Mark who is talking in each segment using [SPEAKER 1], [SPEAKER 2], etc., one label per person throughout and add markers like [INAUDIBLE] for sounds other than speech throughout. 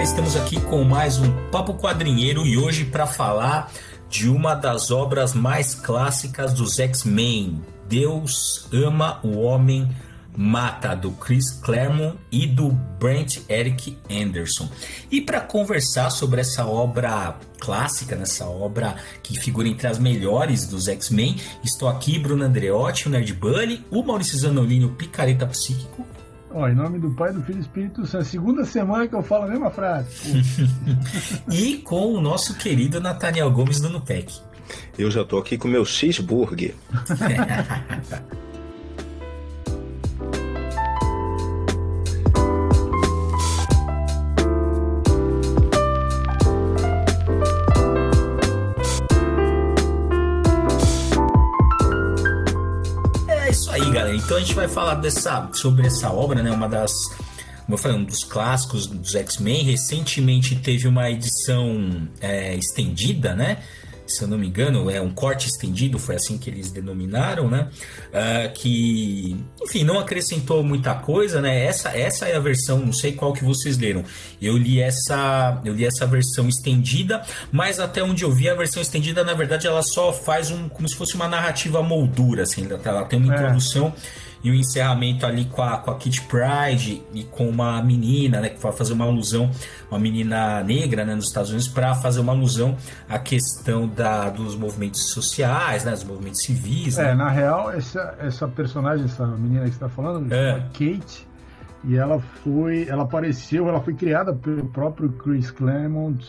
[SPEAKER 1] galera, estamos aqui com mais um Papo Quadrinheiro e hoje para falar de uma das obras mais clássicas dos X-Men, Deus ama o homem mata do Chris Claremont e do Brent Eric Anderson. E para conversar sobre essa obra clássica, nessa obra que figura entre as melhores dos X-Men, estou aqui Bruno Andreotti, o Nerd Bunny, o Maurício Zanolini, o Picareta Psíquico
[SPEAKER 2] Ó, em nome do Pai, do Filho e do Espírito Santo. Segunda semana que eu falo a mesma frase. [LAUGHS]
[SPEAKER 1] e com o nosso querido Nathaniel Gomes do Nupec.
[SPEAKER 3] Eu já tô aqui com meu cheeseburger. [LAUGHS]
[SPEAKER 1] Então a gente vai falar dessa, sobre essa obra, né? Uma das. Como eu falei, um dos clássicos dos X-Men. Recentemente teve uma edição é, estendida, né? Se eu não me engano, é um corte estendido, foi assim que eles denominaram, né? Uh, que, enfim, não acrescentou muita coisa, né? Essa, essa é a versão, não sei qual que vocês leram. Eu li essa, eu li essa versão estendida, mas até onde eu vi a versão estendida, na verdade, ela só faz um, como se fosse uma narrativa moldura, assim, ela tem uma é. introdução e o encerramento ali com a, com a Kit Pride e com uma menina, né, que vai fazer uma alusão, uma menina negra, né, nos Estados Unidos, para fazer uma alusão à questão da, dos movimentos sociais, né, dos movimentos civis.
[SPEAKER 2] É,
[SPEAKER 1] né?
[SPEAKER 2] na real, essa, essa personagem, essa menina que está falando, é. Kate, e ela foi, ela apareceu, ela foi criada pelo próprio Chris Claremont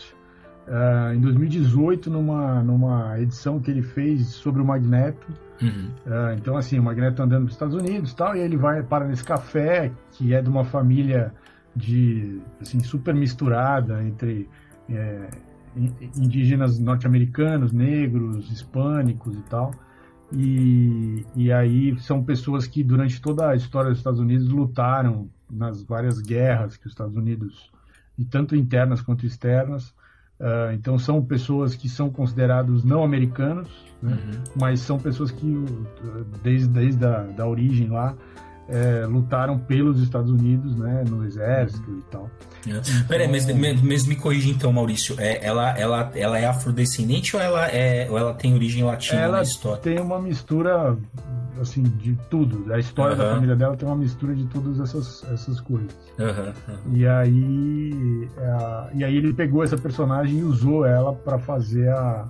[SPEAKER 2] uh, em 2018 numa, numa edição que ele fez sobre o Magneto Uhum. Uh, então, assim, o Magneto tá andando para os Estados Unidos tal, e ele vai para nesse café, que é de uma família de assim, super misturada entre é, indígenas norte-americanos, negros, hispânicos e tal. E, e aí são pessoas que durante toda a história dos Estados Unidos lutaram nas várias guerras que os Estados Unidos, e tanto internas quanto externas, Uh, então são pessoas que são considerados não americanos, né? uhum. mas são pessoas que desde, desde a da origem lá é, lutaram pelos Estados Unidos, né, no exército e tal.
[SPEAKER 1] É. Então, Peraí, mas, mas me corrija então, Maurício. É, ela, ela, ela é afrodescendente ou ela, é, ou ela tem origem latina
[SPEAKER 2] ela
[SPEAKER 1] na história?
[SPEAKER 2] tem uma mistura, assim, de tudo. A história uhum. da família dela tem uma mistura de todas essas, essas coisas. Uhum. E aí, é, e aí ele pegou essa personagem e usou ela para fazer a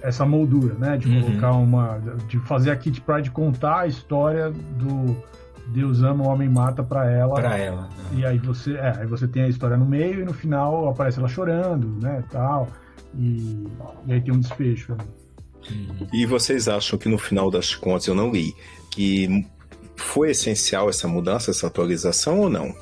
[SPEAKER 2] essa moldura, né? De uhum. colocar uma. de fazer a Kit Pride contar a história do Deus ama, o homem mata para ela.
[SPEAKER 1] Para ela.
[SPEAKER 2] Né? E aí você, é, aí você tem a história no meio e no final aparece ela chorando, né, tal. E, e aí tem um desfecho. Né?
[SPEAKER 3] E vocês acham que no final das contas eu não li que foi essencial essa mudança, essa atualização ou não?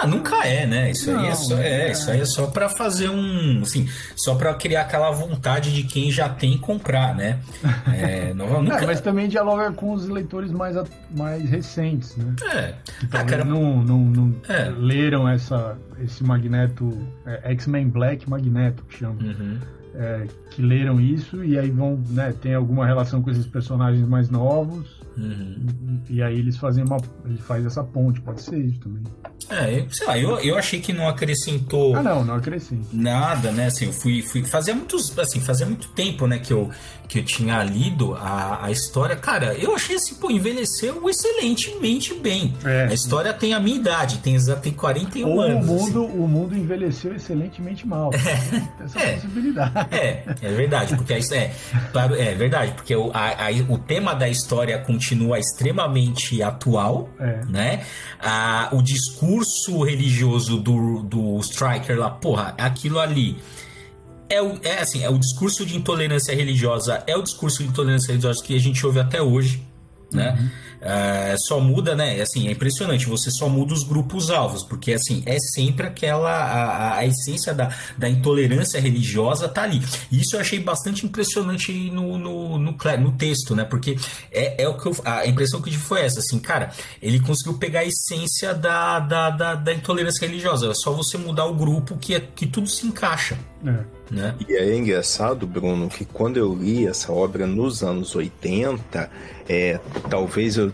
[SPEAKER 1] Ah, nunca é, né? Isso não, aí é só, é, é, isso aí é só para fazer um, assim, só para criar aquela vontade de quem já tem comprar, né? [LAUGHS]
[SPEAKER 2] É, não, nunca... é, mas também dialoga com os leitores mais, mais recentes, né? É. Que ah, cara... não, não, não é. leram essa, esse Magneto, é, X-Men Black Magneto, que chama. Uhum. É, que leram isso e aí vão, né, tem alguma relação com esses personagens mais novos uhum. e, e, aí eles fazem uma, ele faz essa ponte, pode ser isso também.
[SPEAKER 1] É, sei lá, eu, eu achei que não acrescentou.
[SPEAKER 2] Ah, não, não acrescenta.
[SPEAKER 1] Nada, né? Assim, eu fui, fui. Fazia muitos. Assim, fazia muito tempo, né, que eu, que eu tinha lido a, a história. Cara, eu achei assim, pô, envelheceu excelentemente bem. É. A história tem a minha idade, tem, tem 41
[SPEAKER 2] Ou
[SPEAKER 1] anos.
[SPEAKER 2] O mundo, assim. o mundo envelheceu excelentemente mal. É. Essa é. possibilidade.
[SPEAKER 1] É, é verdade, porque a, é, é verdade, porque o, a, a, o tema da história continua extremamente atual, é. né? A, o discurso discurso religioso do, do Striker lá, porra, aquilo ali. É, o, é assim, é o discurso de intolerância religiosa, é o discurso de intolerância religiosa que a gente ouve até hoje, né? Uhum. É, só muda, né? Assim, é impressionante, você só muda os grupos alvos, porque assim, é sempre aquela a, a essência da, da intolerância religiosa tá ali. E isso eu achei bastante impressionante no, no, no, no texto, né? Porque é, é o que eu, a impressão que eu tive foi essa, assim, cara, ele conseguiu pegar a essência da, da, da, da intolerância religiosa. É só você mudar o grupo que, é, que tudo se encaixa. É. Né?
[SPEAKER 3] E é engraçado, Bruno, que quando eu li essa obra nos anos 80, é, talvez eu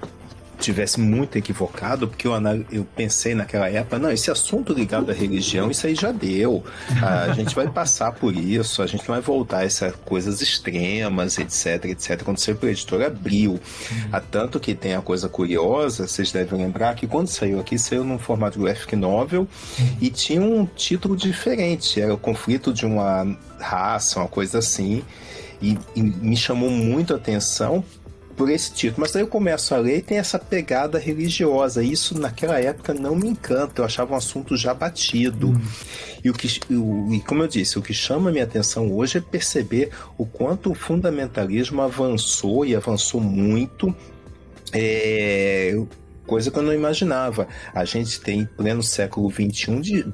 [SPEAKER 3] tivesse muito equivocado, porque eu, eu pensei naquela época, não, esse assunto ligado à religião, isso aí já deu. A gente vai passar por isso, a gente vai voltar a essas coisas extremas, etc, etc. Quando você foi editor abriu. Há tanto que tem a coisa curiosa, vocês devem lembrar que quando saiu aqui, saiu num formato graphic novel e tinha um título diferente. Era o conflito de uma raça, uma coisa assim. E, e, me chamou muito a atenção por esse título. Mas aí eu começo a ler e tem essa pegada religiosa. Isso naquela época não me encanta, eu achava um assunto já batido. Hum. E, o que, o, e como eu disse, o que chama a minha atenção hoje é perceber o quanto o fundamentalismo avançou e avançou muito. É, coisa que eu não imaginava. A gente tem em pleno século XXI de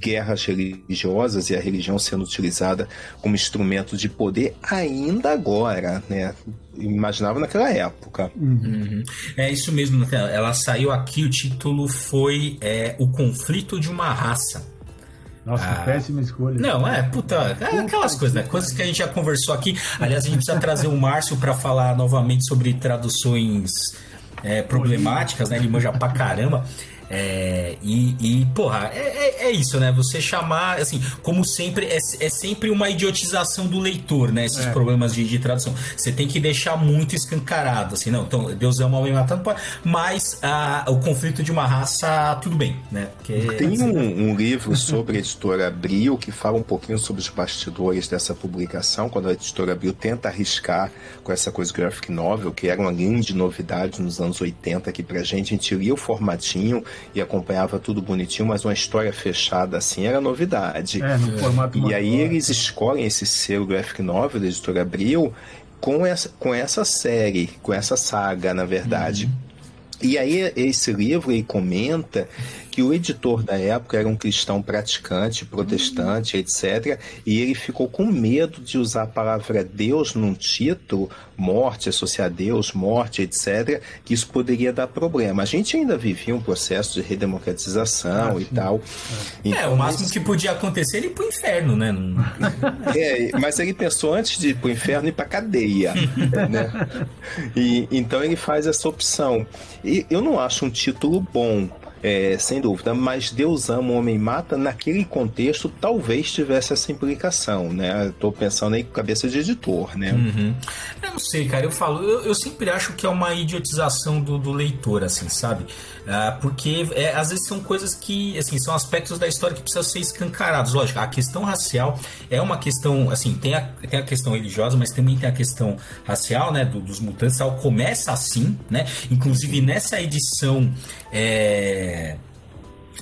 [SPEAKER 3] guerras religiosas e a religião sendo utilizada como instrumento de poder ainda agora, né? Imaginava naquela época.
[SPEAKER 1] Uhum. É isso mesmo, ela saiu aqui, o título foi é, O Conflito de uma Raça.
[SPEAKER 2] Nossa, ah, péssima escolha.
[SPEAKER 1] Não, é, puta, é aquelas coisas, né? Coisas que a gente já conversou aqui. Aliás, a gente precisa trazer o Márcio para falar novamente sobre traduções é, problemáticas, né? Ele manja pra caramba. É, e, e, porra, é, é, é, isso, né? Você chamar, assim, como sempre, é, é sempre uma idiotização do leitor, né? Esses é. problemas de, de, tradução. Você tem que deixar muito escancarado, assim, não, então, Deus é um homem matando, mas a, o conflito de uma raça, tudo bem, né?
[SPEAKER 3] Porque, tem assim, um, um, livro sobre a editora Abril que fala um pouquinho sobre os bastidores dessa publicação, quando a editora Abril tenta arriscar com essa coisa graphic novel, que era uma grande novidade nos anos 80 aqui pra gente, a gente lia o formatinho e acompanhava tudo bonitinho, mas uma história fechada assim era novidade. É, no formato E aí eles escolhem esse selo graphic novel da editora Abril com essa, com essa série, com essa saga, na verdade. Uhum. E aí esse livro ele comenta que o editor da época era um cristão praticante, protestante, etc. E ele ficou com medo de usar a palavra Deus num título, morte, associar Deus, morte, etc., que isso poderia dar problema. A gente ainda vivia um processo de redemocratização ah, e tal.
[SPEAKER 1] É, então, é o máximo mas... que podia acontecer ele ir pro inferno, né? [LAUGHS]
[SPEAKER 3] é, mas ele pensou antes de ir pro inferno ir pra cadeia. [LAUGHS] né? E, então ele faz essa opção. E eu não acho um título bom é, sem dúvida, mas Deus ama o homem mata, naquele contexto talvez tivesse essa implicação, né? Estou pensando aí com cabeça de editor, né?
[SPEAKER 1] Uhum. Eu não sei, cara, eu falo, eu, eu sempre acho que é uma idiotização do, do leitor, assim, sabe? Ah, porque é, às vezes são coisas que, assim, são aspectos da história que precisam ser escancarados. Lógico, a questão racial é uma questão, assim, tem a, tem a questão religiosa, mas também tem a questão racial, né, do, dos mutantes, tal, começa assim, né? Inclusive nessa edição é,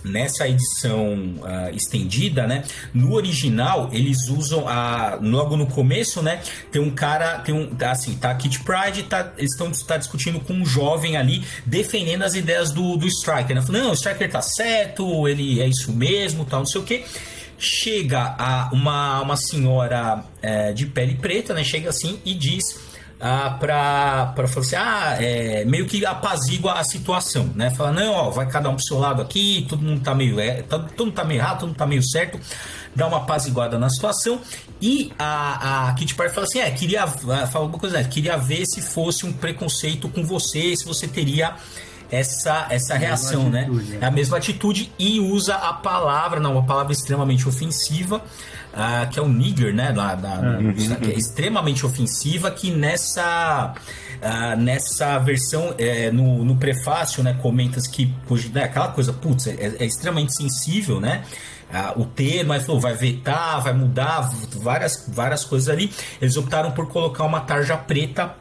[SPEAKER 1] nessa edição uh, estendida, né? No original, eles usam a. Logo no começo, né? Tem um cara, tem um. Tá, assim, tá Kit Pride, tá, estão tá discutindo com um jovem ali, defendendo as ideias do, do Striker, né? Não, o Striker tá certo, ele é isso mesmo, tal, não sei o que chega a uma, uma senhora é, de pele preta, né? Chega assim e diz ah, para falar assim, ah, é, meio que apazigua a situação, né? Fala, não, ó, vai cada um pro seu lado aqui, todo mundo tá meio, é, todo, todo mundo tá meio errado, todo mundo tá meio certo, dá uma apaziguada na situação. E a, a Kitty fala assim, é, queria, fala alguma coisa, né? queria ver se fosse um preconceito com você, se você teria essa, essa reação, né? atitude, né? É a mesma atitude e usa a palavra, não, uma palavra extremamente ofensiva, que é o nigger, né? Da, da, uhum. que é extremamente ofensiva, que nessa. Uh, nessa versão, é, no, no prefácio, né, comentas que né, aquela coisa, putz, é, é extremamente sensível, né? Uh, o termo, aí falou, vai vetar, vai mudar, várias, várias coisas ali. Eles optaram por colocar uma tarja preta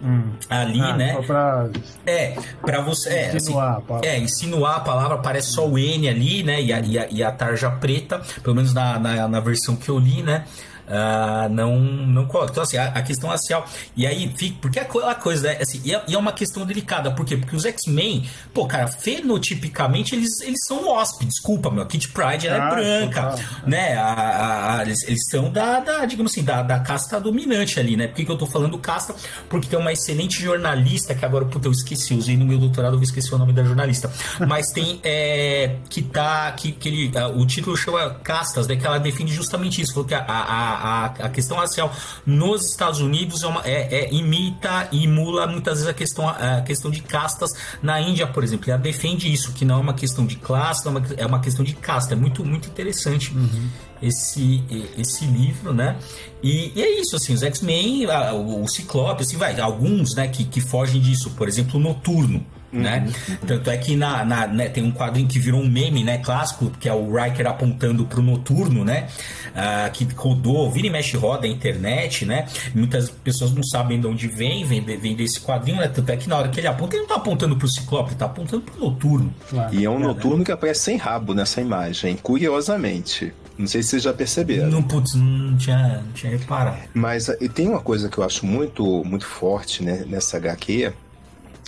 [SPEAKER 1] Hum. ali, ah, né? Pra... É, para você. É, insinuar, assim, é, insinuar a palavra, parece só o N ali, né? E a, e a, e a tarja preta, pelo menos na, na, na versão que eu li, né? Uh, não, não coloca. Então, assim, a, a, questão racial. E aí, fica, porque é aquela coisa, né? Assim, e é, e é uma questão delicada. Por quê? Porque os X-Men, pô, cara, fenotipicamente eles, eles são hóspedes. Desculpa, meu. A Kit Pride ela é ah, branca, tá. né? A, a, eles, eles são da, da, digamos assim, da, da casta dominante ali, né? Por que, que eu tô falando casta? Porque tem uma excelente jornalista, que agora, puta, eu esqueci, usei no meu doutorado, eu esqueci o nome da jornalista. Mas tem, é, que tá, que, que ele, uh, o título chama Castas, né? Que ela defende justamente isso. Falou que a, a a, a questão racial nos Estados Unidos é, uma, é, é imita e imula muitas vezes a questão, a questão de castas na Índia, por exemplo. Ela defende isso, que não é uma questão de classe, é uma, é uma questão de casta. É muito, muito interessante. Uhum esse, esse livro, né? E, e, é isso, assim, os X-Men, o, o Ciclope, assim, vai, alguns, né, que, que fogem disso, por exemplo, o Noturno, né? Uhum. Tanto é que na, na né, tem um quadrinho que virou um meme, né, clássico, que é o Riker apontando pro noturno, né? Uh, que rodou, vira e mexe roda a internet, né? Muitas pessoas não sabem de onde vem, vem, vem desse quadrinho, né? Tanto é que na hora que ele aponta, ele não tá apontando pro Ciclope, ele tá apontando pro noturno.
[SPEAKER 3] Claro. E é um é, noturno né? que aparece sem rabo nessa imagem, curiosamente. Não sei se vocês já perceberam.
[SPEAKER 1] Não, putz, não tinha, não tinha reparado.
[SPEAKER 3] Mas e tem uma coisa que eu acho muito, muito forte né, nessa HQ,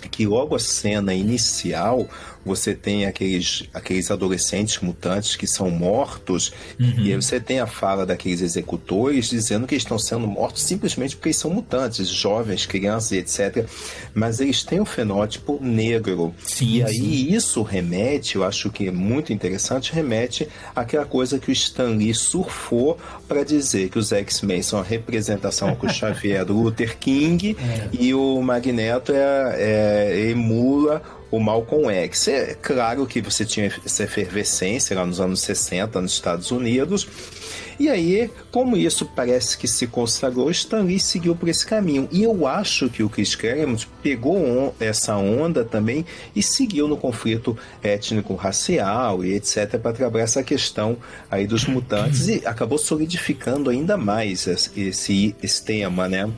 [SPEAKER 3] que logo a cena inicial você tem aqueles, aqueles adolescentes mutantes que são mortos, uhum. e aí você tem a fala daqueles executores dizendo que estão sendo mortos simplesmente porque eles são mutantes, jovens, crianças, etc. Mas eles têm um fenótipo negro. Sim, e aí sim. isso remete, eu acho que é muito interessante, remete àquela coisa que o Stan Lee surfou para dizer que os X-Men são a representação com o Xavier do [LAUGHS] Luther King é. e o Magneto é, é emula o Malcolm X. É claro que você tinha essa efervescência lá nos anos 60 nos Estados Unidos. E aí, como isso parece que se consagrou, Stan Lee seguiu por esse caminho. E eu acho que o Chris Claremont pegou on essa onda também e seguiu no conflito étnico-racial e etc. para trabalhar essa questão aí dos mutantes e acabou solidificando ainda mais esse, esse tema, né?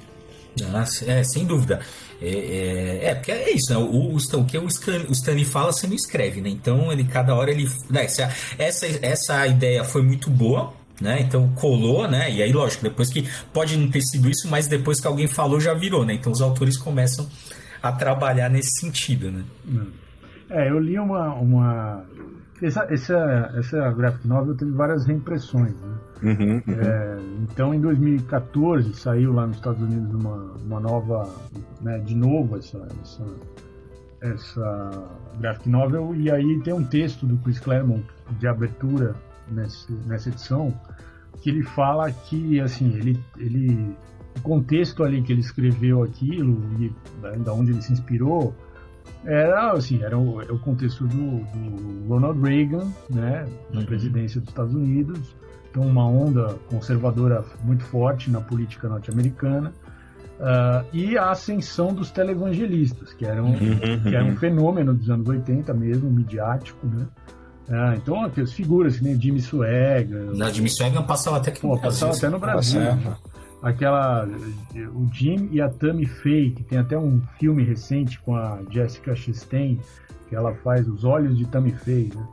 [SPEAKER 1] Ah, é, sem dúvida. É, é, é, porque é isso, né? O, o, o que o, Stan, o Stanley fala, você não escreve, né? Então, ele, cada hora ele. Né? Essa, essa, essa ideia foi muito boa, né? Então colou, né? E aí, lógico, depois que pode não ter sido isso, mas depois que alguém falou já virou, né? Então os autores começam a trabalhar nesse sentido, né?
[SPEAKER 2] É, eu li uma, uma essa, essa, essa graphic novel teve várias reimpressões, né? Uhum, uhum. É, então, em 2014, saiu lá nos Estados Unidos uma, uma nova, né, de novo, essa, essa, essa graphic novel, e aí tem um texto do Chris Claremont de abertura nesse, nessa edição, que ele fala que, assim, ele, ele, o contexto ali que ele escreveu aquilo, e da onde ele se inspirou, era assim, era o, é o contexto do, do, Ronald Reagan, né, na uhum. presidência dos Estados Unidos, então uma onda conservadora muito forte na política norte-americana, uh, e a ascensão dos televangelistas, que eram, uhum. que era um fenômeno dos anos 80 mesmo, midiático, né, ah, então aquelas figuras que nem Jimmy Swaggart.
[SPEAKER 1] Na Jimmy Swaggart passava até aqui
[SPEAKER 2] no Brasil. Passava até no Brasil. Passava aquela o Jim e a Tammy Faye, que tem até um filme recente com a Jessica Chastain, que ela faz Os Olhos de Tammy Faye, né?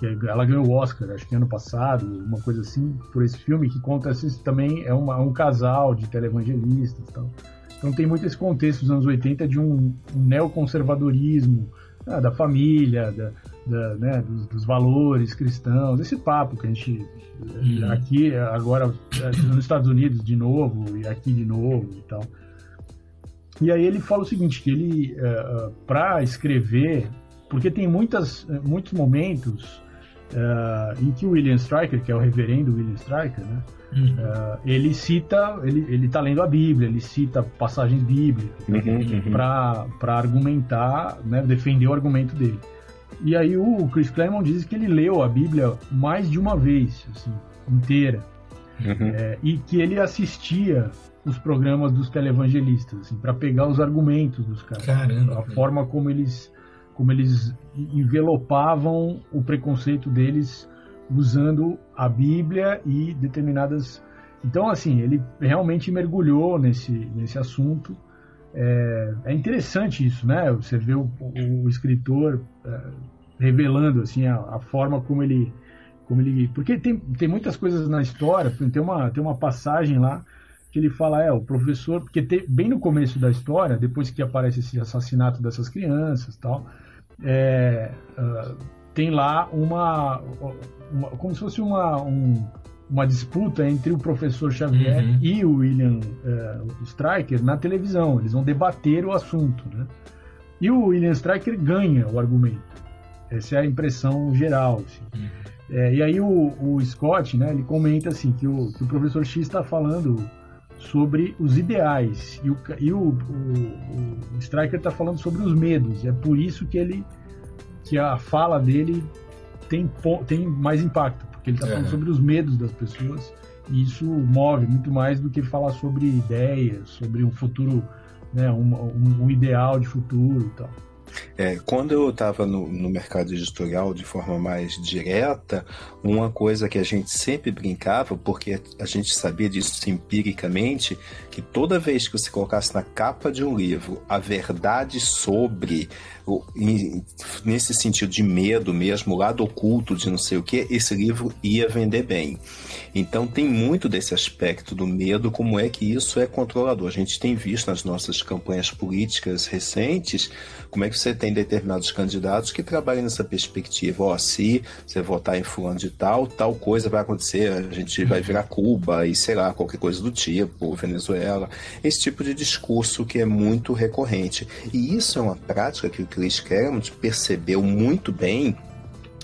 [SPEAKER 2] Que ela ganhou o Oscar, acho que ano passado, uma coisa assim, por esse filme que conta assim, também é uma, um casal de televangelistas e tal. Então tem muito esse contexto dos anos 80 de um, um neoconservadorismo ah, da família, da, da, né, dos, dos, valores cristãos, esse papo que a gente uhum. aqui agora nos Estados Unidos de novo e aqui de novo e tal. E aí ele fala o seguinte que ele eh, eh, para escrever, porque tem muitas muitos momentos uh, em que o William Stryker, que é o reverendo William Stryker, né, uhum. uh, ele cita, ele ele está lendo a Bíblia, ele cita passagens bíblicas uhum, uhum. para argumentar, né, defender o argumento dele. E aí o Chris Claremont diz que ele leu a Bíblia mais de uma vez, assim, inteira. Uhum. É, e que ele assistia os programas dos televangelistas, assim, para pegar os argumentos dos caras. Caramba, a cara. forma como eles, como eles envelopavam o preconceito deles usando a Bíblia e determinadas. Então, assim, ele realmente mergulhou nesse, nesse assunto. É, é interessante isso, né? Você vê o, o escritor é, revelando assim a, a, forma como ele, como ele, porque tem, tem muitas coisas na história. Tem uma tem uma passagem lá que ele fala é o professor, porque tem, bem no começo da história, depois que aparece esse assassinato dessas crianças, tal, é, uh, tem lá uma, uma, como se fosse uma um, uma disputa entre o professor Xavier uhum. e o William uh, Stryker na televisão. Eles vão debater o assunto, né? E o William Stryker ganha o argumento. Essa é a impressão geral. Assim. Uhum. É, e aí o, o, Scott, né, ele comenta assim que o, que o professor X está falando sobre os ideais e o, e o, o, o Striker está falando sobre os medos. É por isso que ele que a fala dele tem, tem mais impacto, porque ele está falando sobre os medos das pessoas e isso move muito mais do que falar sobre ideias, sobre um futuro, né, um, um, um ideal de futuro e tal.
[SPEAKER 3] É, quando eu estava no, no, mercado editorial de forma mais direta, uma coisa que a gente sempre brincava, porque a gente sabia disso empiricamente, que toda vez que você colocasse na capa de um livro a verdade sobre nesse sentido de medo mesmo, lado oculto de não sei o que, esse livro ia vender bem. Então tem muito desse aspecto do medo, como é que isso é controlador. A gente tem visto nas nossas campanhas políticas recentes como é que você tem determinados candidatos que trabalham nessa perspectiva. Ó, oh, se você votar em fulano de tal, tal coisa vai acontecer, a gente vai virar Cuba e sei lá, qualquer coisa do tipo, Venezuela. Esse tipo de discurso que é muito recorrente. E isso é uma prática que o Chris Claremont percebeu muito bem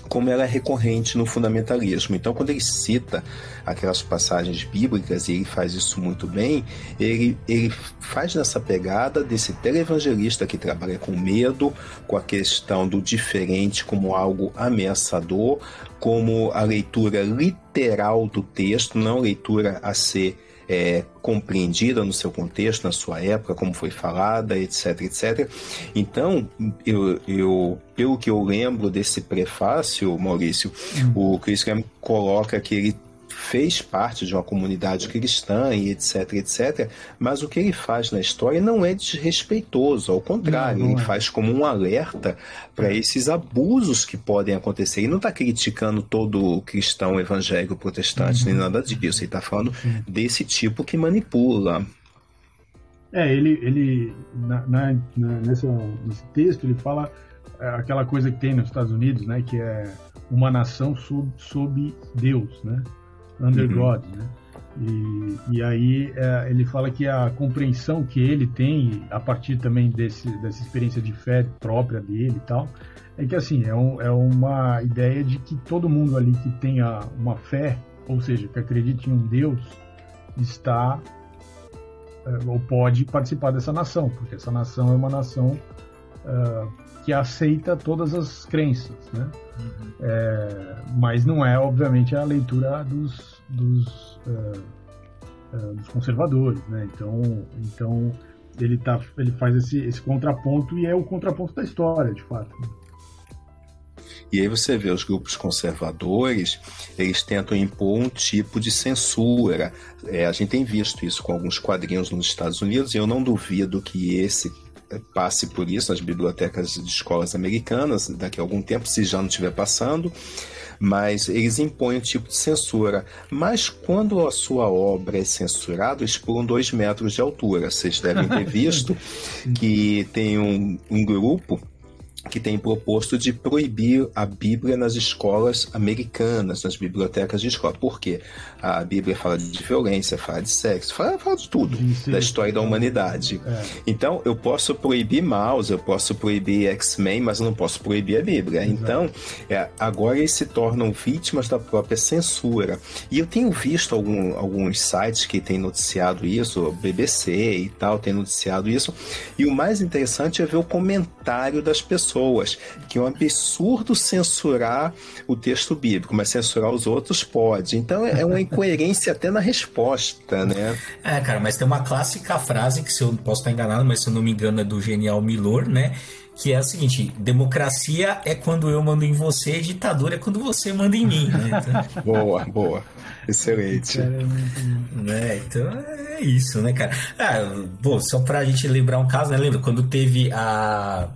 [SPEAKER 3] como ela é recorrente no fundamentalismo. Então, quando ele cita aquelas passagens bíblicas, e ele faz isso muito bem, ele, ele faz nessa pegada desse televangelista que trabalha com medo, com a questão do diferente como algo ameaçador, como a leitura literal do texto, não leitura a ser é, compreendida no seu contexto, na sua época, como foi falada, etc, etc. Então, eu, eu pelo que eu lembro desse prefácio, Maurício, hum. o Chris Graham coloca que ele fez parte de uma comunidade cristã e etc, etc. Mas o que ele faz na história não é desrespeitoso, ao contrário, não, não ele é. faz como um alerta para esses abusos que podem acontecer. Ele não está criticando todo cristão evangélico protestante, uhum. nem nada disso. Ele está falando uhum. desse tipo que manipula.
[SPEAKER 2] É, ele, ele na, na, nessa, nesse texto, ele fala é, aquela coisa que tem nos Estados Unidos, né, que é uma nação sob, sob Deus, né? Under uhum. God, né? E, e aí é, ele fala que a compreensão que ele tem, a partir também desse, dessa experiência de fé própria dele e tal, é que assim, é, um, é uma ideia de que todo mundo ali que tenha uma fé, ou seja, que acredite em um Deus, está é, ou pode participar dessa nação, porque essa nação é uma nação uh, que aceita todas as crenças, né? Uhum. É, mas não é, obviamente, a leitura dos, dos, uh, uh, dos conservadores, né? Então, então ele, tá, ele faz esse, esse contraponto e é o contraponto da história, de fato.
[SPEAKER 3] E aí você vê os grupos conservadores, eles tentam impor um tipo de censura. É, a gente tem visto isso com alguns quadrinhos nos Estados Unidos, e eu não duvido que esse passe por isso nas bibliotecas de escolas americanas daqui a algum tempo, se já não estiver passando, mas eles impõem um tipo de censura. Mas quando a sua obra é censurada, eles pulam dois metros de altura. Vocês devem ter [LAUGHS] visto que tem um, um grupo que tem proposto de proibir a Bíblia nas escolas americanas, nas bibliotecas de escola. Por quê? A Bíblia fala de violência, fala de sexo, fala, fala de tudo, sim, da história da humanidade. É. Então, eu posso proibir Mouse, eu posso proibir X-Men, mas eu não posso proibir a Bíblia. Exato. Então, é, agora eles se tornam vítimas da própria censura. E eu tenho visto algum, alguns sites que têm noticiado isso, BBC e tal, tem noticiado isso. E o mais interessante é ver o comentário das pessoas pessoas, que é um absurdo censurar o texto bíblico, mas censurar os outros pode. Então é uma incoerência até na resposta, né?
[SPEAKER 1] É, cara, mas tem uma clássica frase que se eu posso estar enganado, mas se eu não me engano é do genial Milor, né? que é a seguinte: democracia é quando eu mando em você, ditadura é quando você manda em mim. Né?
[SPEAKER 3] Então... [LAUGHS] boa, boa. Excelente.
[SPEAKER 1] né? Então é isso, né, cara? Ah, bom, só pra gente lembrar um caso, né? Lembra quando teve a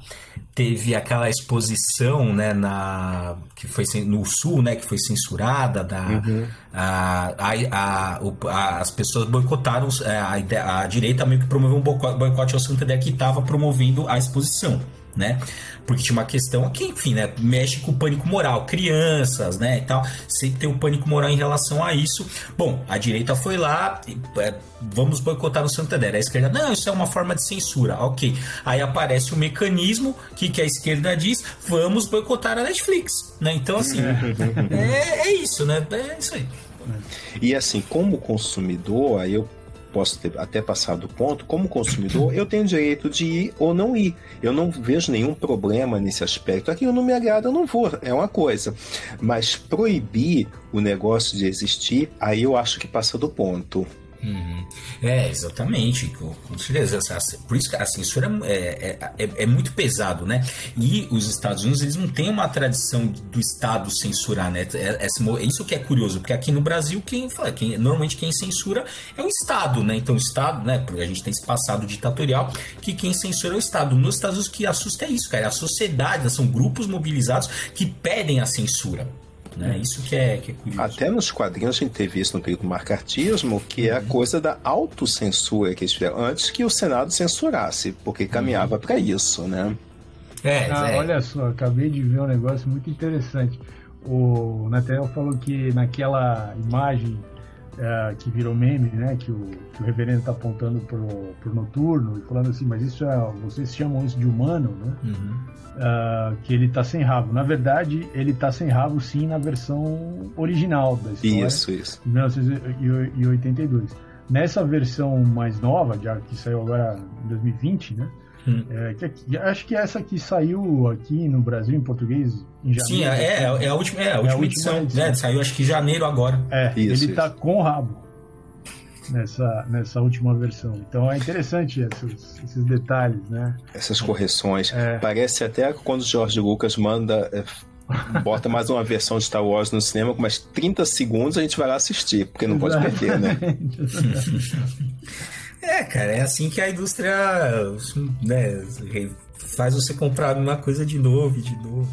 [SPEAKER 1] teve aquela exposição né na que foi no sul né que foi censurada da uhum. a, a, a, as pessoas boicotaram é, a, a, a direita meio que promoveu um boicote ao Santander que estava promovendo a exposição né? Porque tinha uma questão que, enfim, né, mexe com o pânico moral, crianças, né, e tal, sempre tem o um pânico moral em relação a isso. Bom, a direita foi lá, é, vamos boicotar no Santander. A esquerda, não, isso é uma forma de censura, ok. Aí aparece o mecanismo que, que a esquerda diz, vamos boicotar a Netflix, né? Então, assim, [LAUGHS] é, é isso, né? É isso aí.
[SPEAKER 3] E assim, como consumidor, aí eu posso ter até passado do ponto, como consumidor, eu tenho direito de ir ou não ir. Eu não vejo nenhum problema nesse aspecto. Aquilo não me agrada, eu não vou, é uma coisa. Mas proibir o negócio de existir, aí eu acho que passa do ponto.
[SPEAKER 1] Uhum. É, exatamente, com, certeza. Por isso que a censura é, é, é, é, muito pesado, né? E os Estados Unidos, eles não têm uma tradição do Estado censurar, né? É, é isso que é curioso, porque aqui no Brasil, quem, quem normalmente quem censura é o Estado, né? Então o Estado, né? Porque a gente tem esse passado ditatorial, que quem censura é o Estado. Nos Estados Unidos, o que assusta é isso, cara. É a sociedade, são grupos mobilizados que pedem a censura. Né? Isso que é, que é curioso.
[SPEAKER 3] Até nos quadrinhos a gente teve isso no período do marcartismo, que é a uhum. coisa da autocensura que eles fizeram, antes que o Senado censurasse, porque caminhava uhum. para isso, né?
[SPEAKER 2] É, ah, é. Olha só, acabei de ver um negócio muito interessante. O Nathaniel falou que naquela imagem é, que virou meme, né? Que o, que o reverendo está apontando pro, pro noturno e falando assim, mas isso é, vocês chamam isso de humano, né? Uhum. Uh, que ele está sem rabo. Na verdade, ele está sem rabo sim na versão original da história.
[SPEAKER 3] Isso, isso.
[SPEAKER 2] De 1982. Nessa versão mais nova, já que saiu agora em 2020, né? Hum. É, que, acho que essa que saiu aqui no Brasil em português em janeiro.
[SPEAKER 1] Sim, é, é, é a última, é a última, é a edição. edição. Né? Saiu acho que em janeiro agora.
[SPEAKER 2] É, isso, ele está com o rabo nessa, nessa última versão. Então é interessante esses, esses detalhes, né?
[SPEAKER 3] Essas correções. É. Parece até quando o George Lucas manda. É, bota mais uma versão de Star Wars no cinema com mais 30 segundos a gente vai lá assistir, porque não pode perder, né?
[SPEAKER 1] É, cara, é assim que a indústria né, faz você comprar uma coisa de novo e de novo.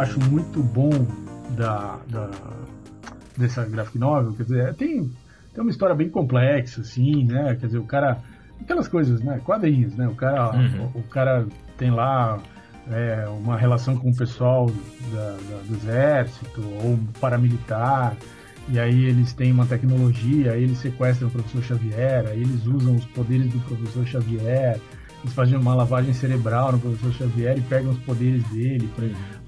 [SPEAKER 2] Acho muito bom da, da dessa graphic novel, quer dizer, tem, tem uma história bem complexa, assim, né? Quer dizer, o cara. Aquelas coisas, né? Quadrinhos, né? O cara, uhum. o, o, cara tem lá é, uma relação com o pessoal da, da, do exército ou paramilitar, e aí eles têm uma tecnologia, aí eles sequestram o professor Xavier, aí eles usam os poderes do professor Xavier eles fazem uma lavagem cerebral no professor Xavier e pegam os poderes dele.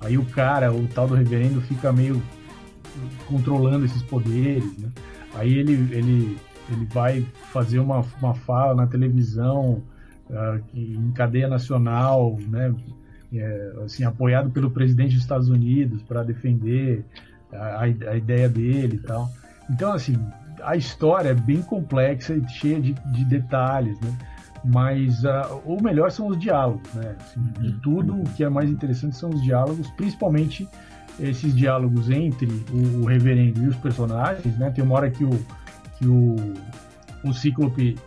[SPEAKER 2] Aí o cara, o tal do reverendo, fica meio controlando esses poderes, né? Aí ele, ele, ele vai fazer uma, uma fala na televisão uh, em cadeia nacional, né? É, assim, apoiado pelo presidente dos Estados Unidos para defender a, a, ideia dele e tal. Então, assim, a história é bem complexa e cheia de, de detalhes, né? Mas uh, o melhor são os diálogos, né? Assim, de uhum. tudo, o que é mais interessante são os diálogos, principalmente esses diálogos entre o, o reverendo e os personagens, né? Tem uma hora que o, que o, o Cíclope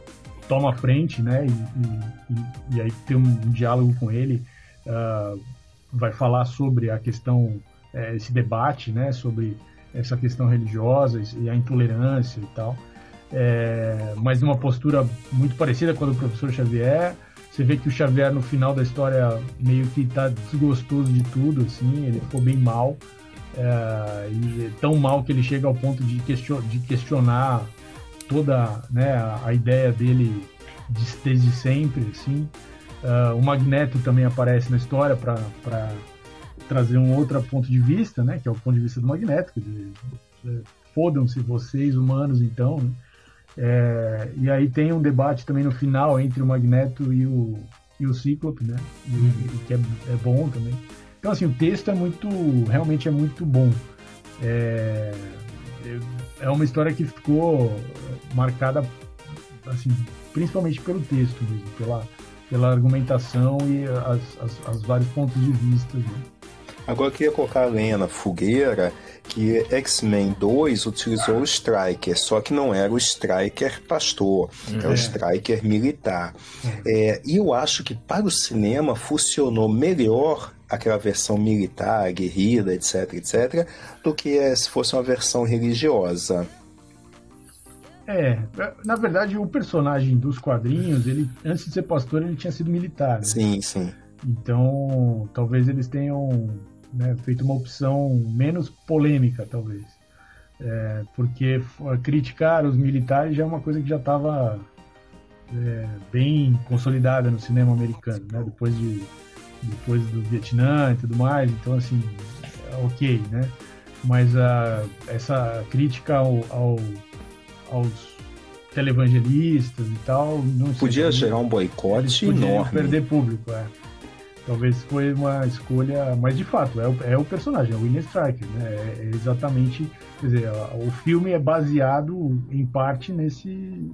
[SPEAKER 2] toma a frente, né? E, e, e aí tem um, um, diálogo com ele, uh, vai falar sobre a questão, uh, esse debate, né? Sobre essa questão religiosa e a intolerância e tal é, mas numa postura muito parecida com a do professor Xavier. Você vê que o Xavier no final da história meio que está desgostoso de tudo, assim, ele ficou bem mal. É, e tão mal que ele chega ao ponto de, question, de questionar toda né, a, a, ideia dele de, desde sempre, assim. Uh, o Magneto também aparece na história para trazer um outro ponto de vista, né, que é o ponto de vista do Magneto. É, fodam-se vocês, humanos, então, né? É, e aí tem um debate também no final entre o Magneto e o, e o Cíclope, né? E, uhum. que é, é, bom também. Então, assim, o texto é muito, realmente é muito bom. É, é uma história que ficou marcada assim, principalmente pelo texto mesmo, pela, pela argumentação e as, as, as vários pontos de vista. Né?
[SPEAKER 3] Agora eu queria colocar a lenha na fogueira que X-Men 2 utilizou o Striker, só que não era o Striker pastor, uhum. era o Striker militar. Uhum. É, e eu acho que para o cinema funcionou melhor aquela versão militar, guerrida, etc, etc, do que é, se fosse uma versão religiosa.
[SPEAKER 2] É, na verdade o personagem dos quadrinhos, ele antes de ser pastor, ele tinha sido militar. Né?
[SPEAKER 3] Sim, sim.
[SPEAKER 2] Então, talvez eles tenham né, feito uma opção menos polêmica, talvez. É, porque criticar os militares já é uma coisa que já estava é, bem consolidada no cinema americano, né? Depois de depois do Vietnã e tudo mais, então assim, é ok, né? Mas a, essa crítica ao, ao, aos televangelistas e tal, não
[SPEAKER 3] podia gerar um boicote enorme.
[SPEAKER 2] perder público, é. Talvez foi uma escolha, mas de fato é o, é o personagem, é o Winner Striker, né? É, é exatamente, quer dizer, o filme é baseado em parte nesse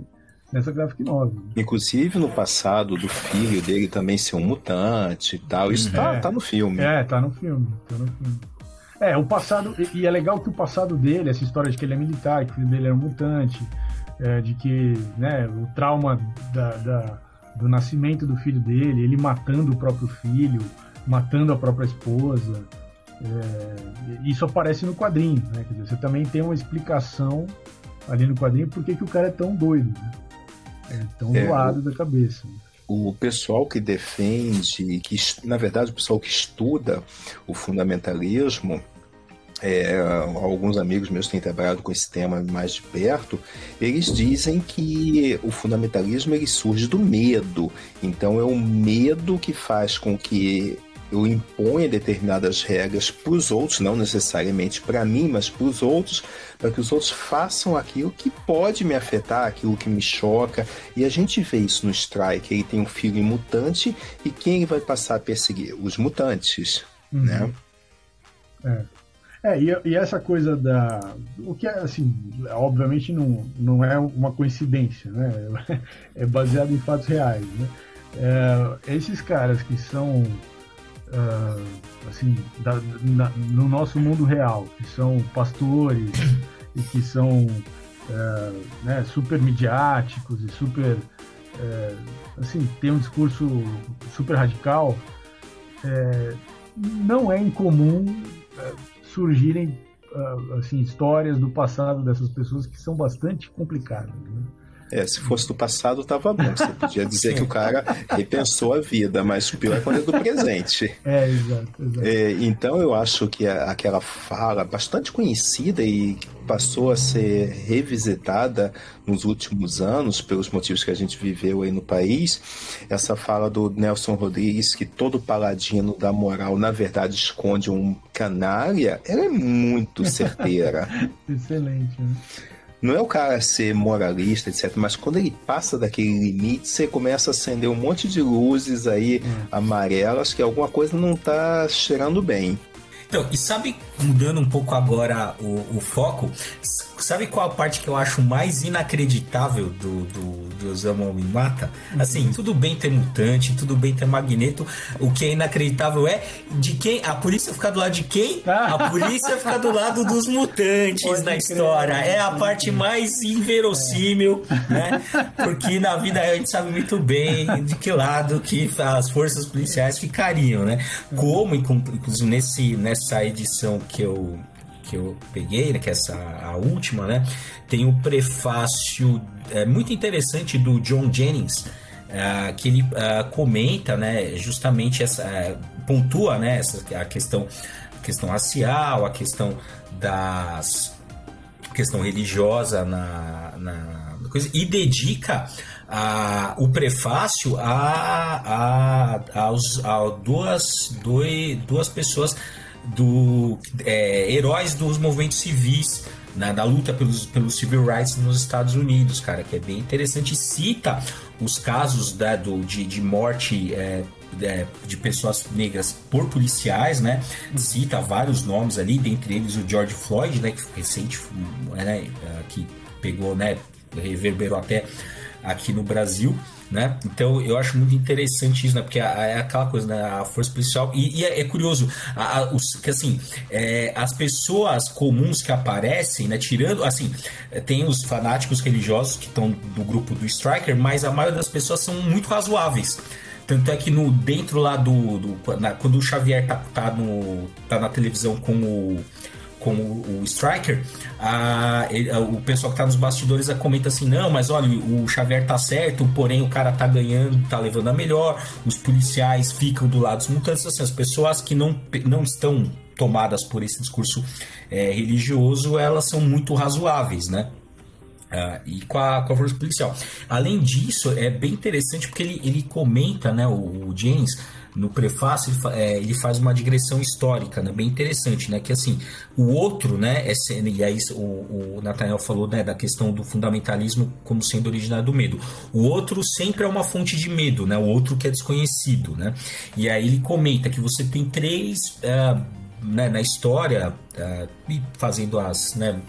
[SPEAKER 2] nessa graphic novel.
[SPEAKER 3] Inclusive no passado do filho dele também ser um mutante e tal. Isso tá, é, tá, tá no filme.
[SPEAKER 2] É, tá no filme. Tá no filme. É, o passado. E é legal que o passado dele, essa história de que ele é militar, que o filho dele era um mutante, é, de que né, o trauma da, da, do nascimento do filho dele, ele matando o próprio filho, matando a própria esposa. É, isso aparece no quadrinho, né? Quer dizer, você também tem uma explicação ali no quadrinho por que, que o cara é tão doido. Né? É tão é, doado da cabeça.
[SPEAKER 3] O pessoal que defende, que na verdade o pessoal que estuda o fundamentalismo, é, alguns amigos meus têm trabalhado com esse tema mais de perto, eles dizem que o fundamentalismo ele surge do medo. Então é o medo que faz com que eu imponha determinadas regras para os outros, não necessariamente para mim, mas para os outros, para que os outros façam aquilo que pode me afetar, aquilo que me choca. E a gente vê isso no Strike. Ele tem um filho mutante e quem ele vai passar a perseguir? Os mutantes, uhum. né?
[SPEAKER 2] É. É, e, e, essa coisa da. O que é, assim, obviamente não, não é uma coincidência, né? [LAUGHS] É baseado em fatos reais, né? É, esses caras que são uh, assim, da, na, no nosso mundo real, que são pastores [COUGHS] e que são uh, né, super midiáticos e super. Uh, assim, tem um discurso super radical, não é incomum surgirem assim, histórias do passado dessas pessoas que são bastante complicadas. Né?
[SPEAKER 3] É, se fosse do passado, tava bom. Você podia dizer que o cara repensou a vida, mas o pior é quando é do presente. [LAUGHS]
[SPEAKER 2] É, exato. exato.
[SPEAKER 3] É, então eu acho que aquela fala bastante conhecida e passou a ser revisitada nos últimos anos, pelos motivos que a gente viveu aí no país, essa fala do Nelson Rodrigues, que todo paladino da moral, na verdade, esconde um canalha, ela é muito certeira. [LAUGHS]
[SPEAKER 2] Excelente, né?
[SPEAKER 3] Não é o cara ser moralista, etc. Mas quando ele passa daquele limite, você começa a acender um monte de luzes aí hum. amarelas que alguma coisa não tá cheirando bem.
[SPEAKER 1] Então, e sabe, mudando um pouco agora o, o foco, Sabe qual a parte que eu acho mais inacreditável do, do, do Me Mata? Assim, uhum. tudo bem ter mutante, tudo bem ter magneto. O que é inacreditável é de quem. A polícia ficar do lado de quem? A polícia ficar do lado dos mutantes Pode na história. É a parte mais inverossímil, é. né? Porque na vida a gente sabe muito bem de que lado que as forças policiais ficariam, né? Como, inclusive nesse, nessa edição que eu que eu peguei, né, que é essa a última, né, tem o prefácio é, muito interessante do John Jennings, é, que ele é, comenta, né, justamente essa é, pontua, né, essa a questão a questão racial, a questão das questão religiosa na, na coisa e dedica a, o prefácio a, a, aos, a duas, dois, duas pessoas do é, heróis dos movimentos civis na, da luta pelos, pelos civil rights nos Estados Unidos, cara, que é bem interessante. Cita os casos da, do, de, de morte é, é, de pessoas negras por policiais, né? Cita vários nomes ali, dentre eles o George Floyd, né? Que recente, né? Que pegou, né? Reverberou até aqui no Brasil. Né? Então eu acho muito interessante isso, né? Porque é aquela coisa, né? A força policial. E, e é, é, curioso, a, a, os, que assim, é, as pessoas comuns que aparecem, né? Tirando, assim, tem os fanáticos religiosos que estão do grupo do Striker, mas a maioria das pessoas são muito razoáveis. Tanto é que no dentro lá do. do na, quando o Xavier tá, tá, no, tá na televisão com o com o, Striker, a, ele, o pessoal que tá nos bastidores comenta assim: não, mas olha, o Xavier tá certo, porém o cara tá ganhando, tá levando a melhor, os policiais ficam do lado dos mutantes, assim, as pessoas que não, não estão tomadas por esse discurso é, religioso, elas são muito razoáveis, né? Uh, e com a, com a força policial. Além disso, é bem interessante porque ele, ele comenta, né, o, o James, no prefácio, ele, é, ele, faz uma digressão histórica, né, bem interessante, né, que assim, o outro, né, é, e aí o, o Nathaniel falou, né, da questão do fundamentalismo como sendo originário do medo. O outro sempre é uma fonte de medo, né, o outro que é desconhecido, né, e aí ele comenta que você tem três, uh, né, na história, uh, fazendo as, né,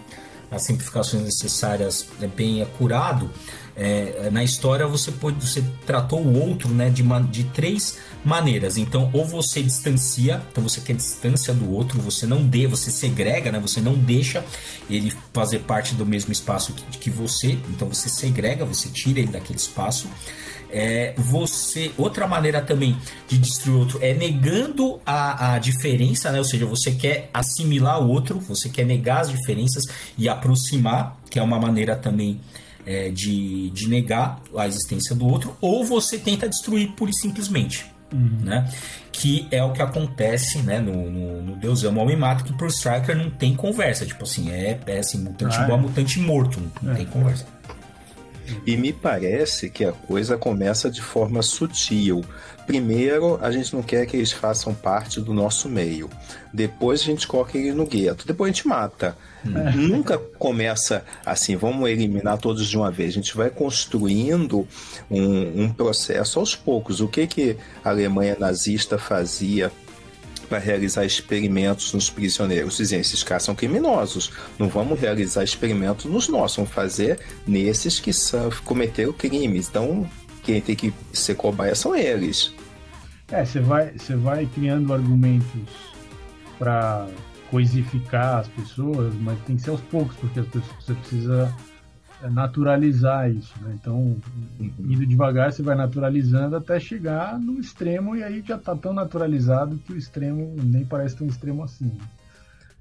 [SPEAKER 1] as simplificações necessárias é bem acurado, é, na história você pode você tratou o outro né, de, de três maneiras. Então, ou você distancia, então você quer distância do outro, você não dê, você segrega, né, você não deixa ele fazer parte do mesmo espaço que, que você, então você segrega, você tira ele daquele espaço. É, você outra maneira também de destruir o outro é negando a, a diferença, né? Ou seja, você quer assimilar o outro, você quer negar as diferenças e aproximar, que é uma maneira também é, de, de negar a existência do outro, ou você tenta destruir pura e simplesmente. Uhum. Né? Que é o que acontece né, no, no, no Deus Ama Homem Mata, que pro Striker não tem conversa. Tipo assim, é, é assim, mutante ah, igual é. mutante morto, não é. tem conversa.
[SPEAKER 3] E me parece que a coisa começa de forma sutil. Primeiro, a gente não quer que eles façam parte do nosso meio. Depois a gente coloca ele no gueto. Depois a gente mata. É. Nunca começa assim, vamos eliminar todos de uma vez. A gente vai construindo um, um processo aos poucos. O que, que a Alemanha nazista fazia para realizar experimentos nos prisioneiros. Dizem, esses caras são criminosos, não vamos realizar experimentos nos nossos, vamos fazer nesses que cometeram crimes. Então, quem tem que ser cobaia são eles.
[SPEAKER 2] É, você vai, você vai criando argumentos para coisificar as pessoas, mas tem que ser aos poucos, porque as pessoas, você precisa naturalizar isso. Né? Então, indo devagar, você vai naturalizando até chegar no extremo e aí já está tão naturalizado que o extremo nem parece tão extremo assim.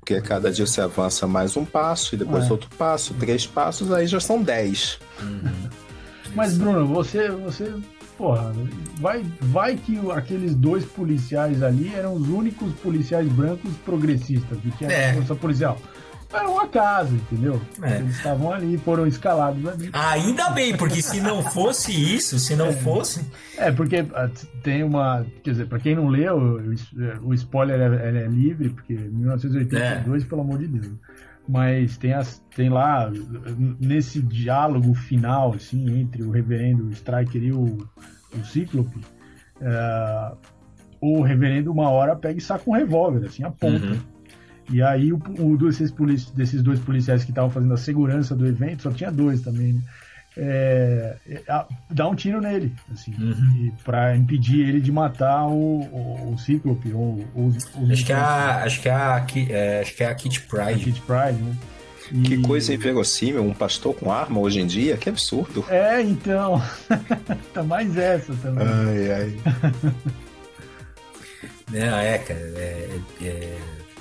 [SPEAKER 3] Porque cada dia você avança mais um passo e depois é. outro passo, três passos, aí já são dez.
[SPEAKER 2] Uhum. Mas, Bruno, você, você porra, vai, vai que aqueles dois policiais ali eram os únicos policiais brancos progressistas que tinha é. força policial era um acaso, entendeu? É. Eles estavam ali, foram escalados ali.
[SPEAKER 1] Ainda bem, porque se não fosse isso, se não é. fosse.
[SPEAKER 2] É, porque ah, tem uma. Quer dizer, pra quem não leu, o spoiler é, é livre, porque 1982, é. pelo amor de Deus. Mas tem, as, tem lá, nesse diálogo final, assim, entre o reverendo Striker e o, o Cíclope, uh, o reverendo uma hora pega e saca um revólver, assim, aponta. Uhum e aí, o, o desses, polici desses dois policiais que estavam fazendo a segurança do evento, só tinha dois também, né? É, é, dá um tiro nele, assim, uhum. para impedir ele de matar o, o, o Cíclope ou os,
[SPEAKER 1] os acho, que é a, acho que é a, é, acho que é a Kit Pride. A
[SPEAKER 2] Kit Pride, né?
[SPEAKER 3] E... Que coisa inverossímil, um pastor com arma hoje em dia, que absurdo.
[SPEAKER 2] É, então. [LAUGHS] tá mais essa também.
[SPEAKER 3] Ai, ai. [LAUGHS]
[SPEAKER 1] Não, é, cara, é, é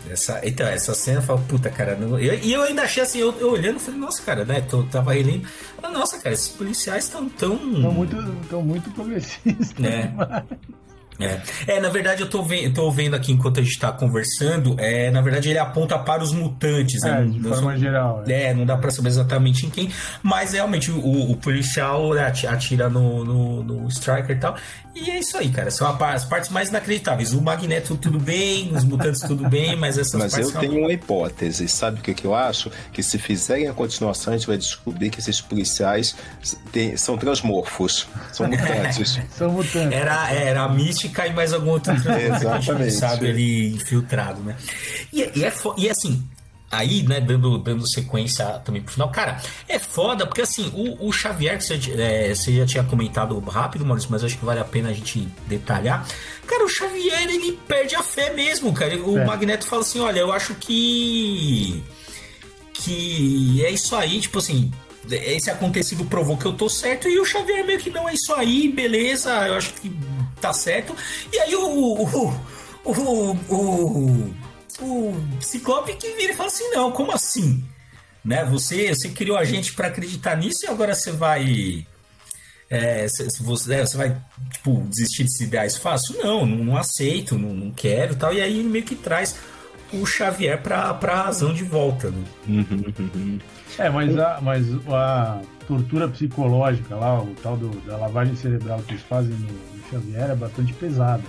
[SPEAKER 1] essa, então, essa cena eu falo, puta, cara. Não, eu, e eu ainda achei assim, eu, eu olhando, falei, nossa, cara, né? Eu tava relendo. Nossa, cara, esses policiais estão tão.
[SPEAKER 2] Estão muito, tão muito progressistas.
[SPEAKER 1] É. É. é, na verdade eu tô, vendo, tô vendo aqui enquanto a gente tá conversando, é, na verdade ele aponta para os mutantes, né?
[SPEAKER 2] É, de forma geral.
[SPEAKER 1] É. é, não dá para saber exatamente em quem, mas realmente o, o policial né, atira no, no, no Striker e tal, e é isso aí, cara. São as partes mais inacreditáveis. O Magneto, tudo bem, os mutantes, tudo bem, mas essas
[SPEAKER 3] mas
[SPEAKER 1] partes.
[SPEAKER 3] Mas eu tenho uma hipótese. Sabe o que, que eu acho? Que se fizerem a continuação, a gente vai descobrir que esses policiais tem, são transmorfos. São [LAUGHS] mutantes.
[SPEAKER 2] são mutantes.
[SPEAKER 1] Era, era a mística e mais algum outro
[SPEAKER 3] Exatamente.
[SPEAKER 1] sabe ali infiltrado, né? E, e, é, e assim, aí, né, dando, dando sequência também pro final, cara, é foda, porque assim, o, o Xavier, que você, é, você já tinha comentado rápido, Maurício, mas acho que vale a pena a gente detalhar. Cara, o Xavier, ele perde a fé mesmo, cara. O é. Magneto fala assim: olha, eu acho que. Que é isso aí, tipo assim, esse acontecido provou que eu tô certo e o Xavier meio que não é isso aí, beleza, eu acho que tá certo. E aí o, o, o, o, o Ciclope que vira e fala assim: não, como assim? Né? Você, você criou a gente para acreditar nisso e agora você vai. É, você, é, você vai tipo, desistir desses ideais fácil? Não, não, aceito, não, não quero tal. E aí ele meio que traz o Xavier para a razão de volta. Né?
[SPEAKER 2] É, mas a, mas a tortura psicológica lá, o tal do, da lavagem cerebral que eles fazem no, no Xavier é bastante pesada.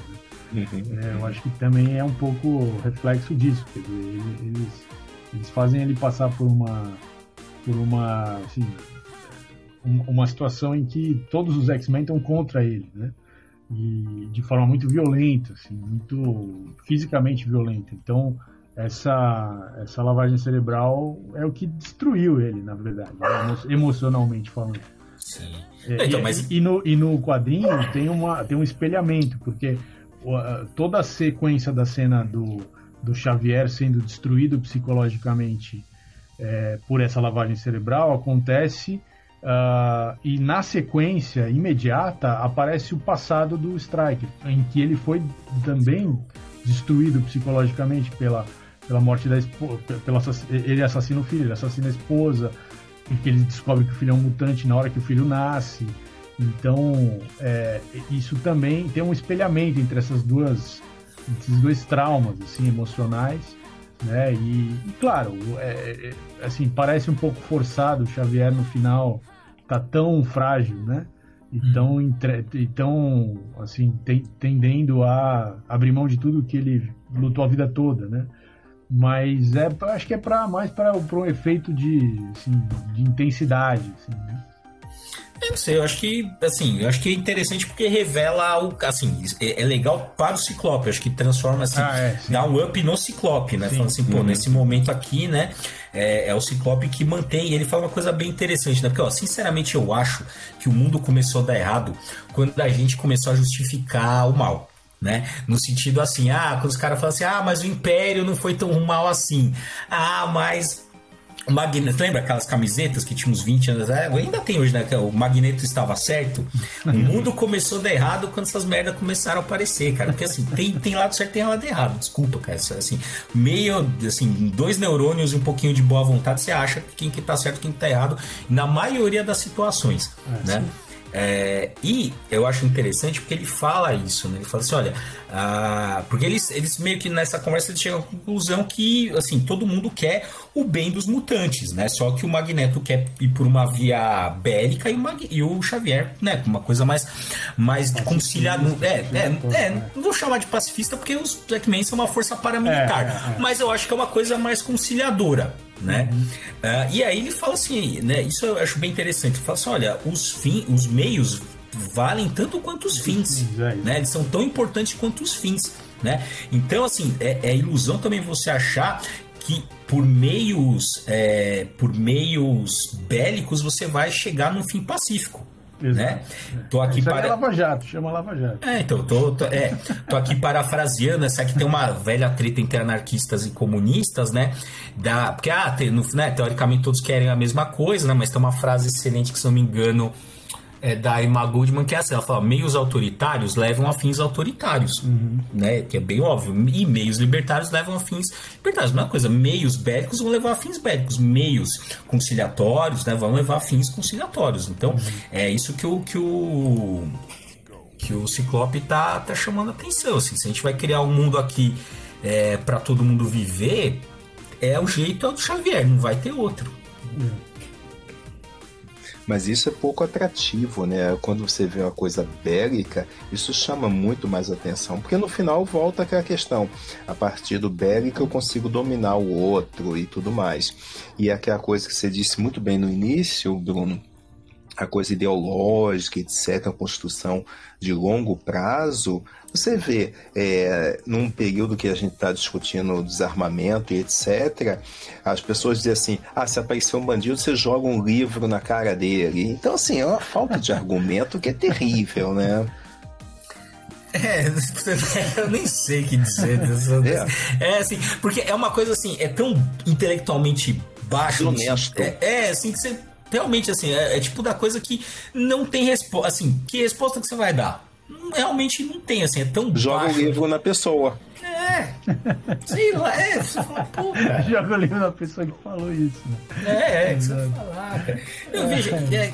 [SPEAKER 2] Né? Uhum. É, eu acho que também é um pouco reflexo disso. Quer dizer, eles, eles fazem ele passar por uma, por uma, assim, uma situação em que todos os X-Men estão contra ele, né? E de forma muito violenta, assim, muito fisicamente violenta. Então, essa, essa lavagem cerebral é o que destruiu ele, na verdade, né? emocionalmente falando. Sim. É, então, e, mas... e, no, e no quadrinho tem, uma, tem um espelhamento, porque toda a sequência da cena do, do Xavier sendo destruído psicologicamente é, por essa lavagem cerebral acontece uh, e na sequência imediata aparece o passado do Striker, em que ele foi também destruído psicologicamente pela, pela morte da esposa, pela, ele assassina o filho, ele assassina a esposa, em que ele descobre que o filho é um mutante na hora que o filho nasce. Então, é, isso também tem um espelhamento entre essas duas, esses dois traumas assim, emocionais. Né? E, e claro, é, é, assim, parece um pouco forçado o Xavier no final tá tão frágil, né? E hum. tão, entre, e tão assim, tem, tendendo a abrir mão de tudo que ele lutou a vida toda, né? Mas é, acho que é para mais para um efeito de, assim, de intensidade, assim, né?
[SPEAKER 1] Eu não sei, eu acho que, assim, eu acho que é interessante porque revela o, assim, é, é legal para o Ciclope, acho que transforma, assim, ah, é, dá um up no Ciclope, né? Sim. Assim, pô, uhum. nesse momento aqui, né, é, é, o Ciclope que mantém, e ele fala uma coisa bem interessante, né? Porque, ó, sinceramente, eu acho que o mundo começou a dar errado quando a gente começou a justificar o mal. Né? No sentido assim, ah, quando os caras falam assim, ah, mas o Império não foi tão mal assim. Ah, mas o Magneto, lembra aquelas camisetas que tinha uns 20 anos? É, ainda tem hoje, né? Que o Magneto estava certo. O [LAUGHS] mundo começou a dar errado quando essas merdas começaram a aparecer, cara. Porque assim, tem, tem lado certo e tem lado errado. Desculpa, cara. Assim, meio, assim, dois neurônios e um pouquinho de boa vontade, você acha quem que tá certo quem que tá errado. Na maioria das situações, é, né? Sim. É, e eu acho interessante porque ele fala isso, né? Ele fala assim, olha, ah, porque eles, eles meio que nessa conversa eles chegam à conclusão que assim todo mundo quer o bem dos mutantes, né? Só que o Magneto quer ir por uma via bélica e o, Mag, e o Xavier, né? Uma coisa mais, mais conciliada. É, é, é, não vou chamar de pacifista porque os X-Men são uma força paramilitar, é, é, é. mas eu acho que é uma coisa mais conciliadora, né? Uhum. Uh, e aí ele fala assim, né? Isso eu acho bem interessante. Ele fala assim, olha, os fins, os meios valem tanto quanto os fins, é né? Eles são tão importantes quanto os fins, né? Então, assim, é, é ilusão também você achar que por meios é, por meios bélicos você vai chegar num fim pacífico. Exato. Né?
[SPEAKER 2] Tô aqui Isso para... é Lava Jato, chama Lava Jato.
[SPEAKER 1] É, então, tô, tô, é, tô aqui parafraseando, essa aqui tem uma velha treta entre anarquistas e comunistas, né? Da, porque, ah, tem, no, né, teoricamente todos querem a mesma coisa, né? Mas tem uma frase excelente que, se não me engano, é, da Emma Goldman, que é assim, ela fala, meios autoritários levam a fins autoritários, uhum. né? Que é bem óbvio. E meios libertários levam a fins libertários. Mesma coisa, meios bélicos vão levar a fins bélicos. Meios conciliatórios né, vão levar a fins conciliatórios. Então, uhum. é isso que o, que o que o Ciclope tá, tá chamando a atenção. Assim, se a gente vai criar um mundo aqui é, para todo mundo viver, é o jeito é o do Xavier, não vai ter outro. Uhum.
[SPEAKER 3] Mas isso é pouco atrativo, né? Quando você vê uma coisa bélica, isso chama muito mais atenção, porque no final volta aquela questão: a partir do bélico eu consigo dominar o outro e tudo mais. E é aquela coisa que você disse muito bem no início, Bruno, a coisa ideológica, etc., a construção de longo prazo, você vê, é, num período que a gente está discutindo desarmamento e etc., as pessoas dizem assim: ah, se aparecer um bandido, você joga um livro na cara dele. Então, assim, é uma falta de argumento que é terrível, né?
[SPEAKER 1] É, [LAUGHS] eu nem sei o que dizer. [LAUGHS] É. é assim, porque é uma coisa assim, é tão intelectualmente baixo.
[SPEAKER 3] Honesto.
[SPEAKER 1] É, é, assim, que você realmente assim, é, é, tipo da coisa que não tem resposta. Assim, que resposta que você vai dar? Realmente não tem, assim, é tão
[SPEAKER 3] Joga
[SPEAKER 1] baixo.
[SPEAKER 3] o livro na pessoa.
[SPEAKER 1] É. Sei lá, é. Você fala, pô, [LAUGHS] cara.
[SPEAKER 2] Joga o livro na pessoa que falou isso, né?
[SPEAKER 1] É, é, que você falar, cara. Eu vejo. É,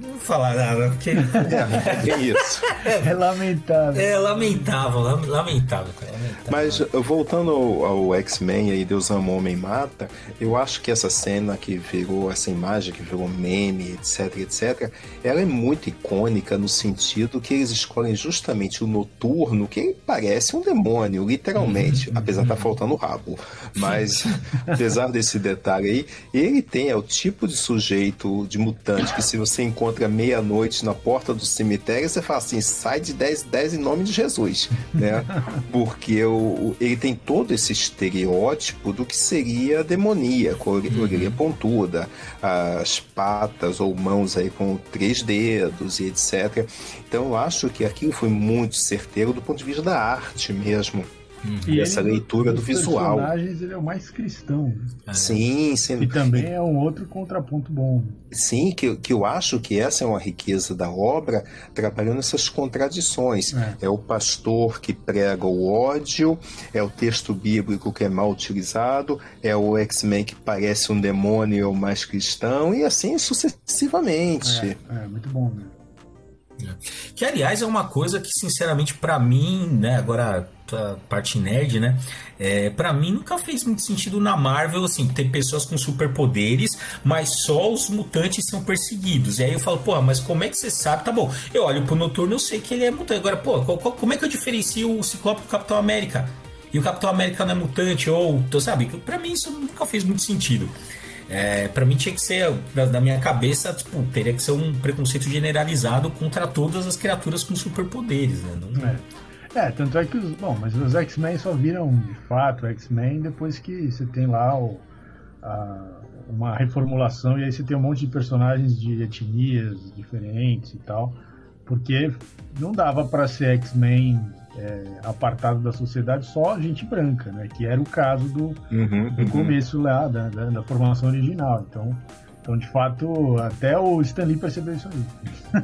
[SPEAKER 1] não vou falar nada, porque.
[SPEAKER 3] É, é isso. [LAUGHS]
[SPEAKER 2] É lamentável.
[SPEAKER 1] É lamentável, lamentável, cara. Lamentável.
[SPEAKER 3] Mas voltando ao, ao X-Men aí, Deus ama, homem mata, eu acho que essa cena que virou, essa imagem que virou meme, etc, etc, ela é muito icônica no sentido que eles escolhem justamente o noturno, que parece um demônio, literalmente, uhum. apesar de estar tá faltando o rabo. Mas, [LAUGHS] apesar desse detalhe aí, ele tem, é o tipo de sujeito, de mutante, que se você encontra meia-noite na porta do cemitério, você fala assim, sai de 10, 10 em nome de Jesus, né? [LAUGHS] Porque o, ele tem todo esse estereótipo do que seria demoníaco, a orelha pontuda, as patas ou mãos aí com três dedos e etc. Então eu acho que aquilo foi muito certeiro do ponto de vista da arte mesmo.
[SPEAKER 2] Uhum. essa ele, leitura do visual. personagens ele é o mais cristão.
[SPEAKER 3] É. Sim, sim.
[SPEAKER 2] E também é um outro contraponto bom.
[SPEAKER 3] Sim, que, que eu acho que essa é uma riqueza da obra, trabalhando essas contradições. É. é o pastor que prega o ódio, é o texto bíblico que é mal utilizado, é o X-Men que parece um demônio mais cristão, e assim sucessivamente.
[SPEAKER 2] É, é muito bom, né?
[SPEAKER 1] Que, aliás, é uma coisa que, sinceramente, para mim, né, agora a parte nerd, né, é, para mim nunca fez muito sentido na Marvel, assim, ter pessoas com superpoderes, mas só os mutantes são perseguidos. E aí eu falo, pô, mas como é que você sabe? Tá bom, eu olho pro Noturno, eu sei que ele é mutante. Agora, pô, qual, qual, como é que eu diferencio o Ciclope do Capitão América? E o Capitão América não é mutante, ou, sabe? Pra mim isso nunca fez muito sentido. É, para mim tinha que ser, na minha cabeça, tipo, teria que ser um preconceito generalizado contra todas as criaturas com superpoderes, né? Não...
[SPEAKER 2] É. é. tanto é que os. Bom, mas os X-Men só viram de fato X-Men depois que você tem lá o, a, uma reformulação e aí você tem um monte de personagens de etnias diferentes e tal. Porque não dava para ser X-Men é, apartado da sociedade só gente branca, né? Que era o caso do, uhum, do uhum. começo lá, da, da, da, formação original. Então, então, de fato, até o Stanley percebeu isso aí.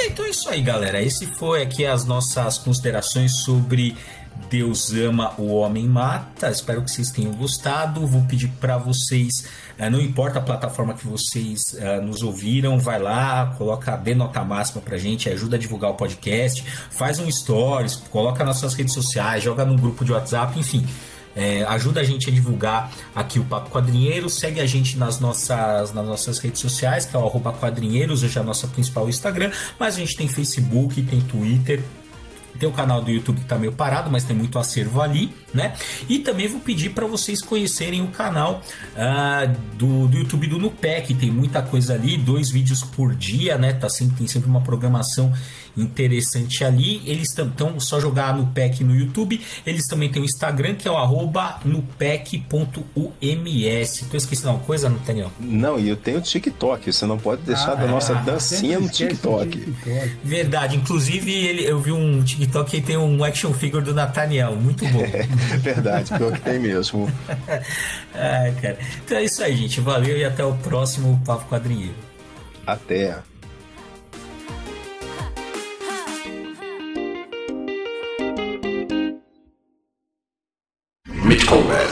[SPEAKER 2] [LAUGHS]
[SPEAKER 1] então é isso aí, galera. Esse foi aqui as nossas considerações sobre Deus ama, o homem mata. Espero que vocês tenham gostado. Vou pedir para vocês, eh, não importa a plataforma que vocês uh, nos ouviram, vai lá, coloca bem nota máxima pra gente, ajuda a divulgar o podcast, faz um stories, coloca nas suas redes sociais, joga no grupo de WhatsApp, enfim. É, ajuda a gente a divulgar aqui o Papo Quadrinheiro, segue a gente nas nossas, nas nossas redes sociais, que é o arroba quadrinheiros, hoje é a nossa principal Instagram, mas a gente tem Facebook, tem Twitter, tem o canal do YouTube que tá meio parado, mas tem muito acervo ali, né? E também vou pedir para vocês conhecerem o canal uh, do, do YouTube do Nupec, tem muita coisa ali, dois vídeos por dia, né? Tá sempre, tem sempre uma programação interessante ali. Eles estão só jogar no PEC no YouTube. Eles também têm o Instagram, que é o arroba nupec.ums. Tô esquecendo alguma coisa, Daniel?
[SPEAKER 3] Não, e eu tenho o TikTok. Você não pode deixar ah, da nossa é, dancinha no TikTok. TikTok.
[SPEAKER 1] Verdade. Inclusive, ele, eu vi um TikTok que tem um action figure do Nathaniel. Muito bom. [LAUGHS]
[SPEAKER 3] É, verdade, pior que tem mesmo. [LAUGHS]
[SPEAKER 1] ah, cara. Então é isso aí, gente. Valeu e até o próximo Papo Quadrinheiro.
[SPEAKER 3] Até. Amen.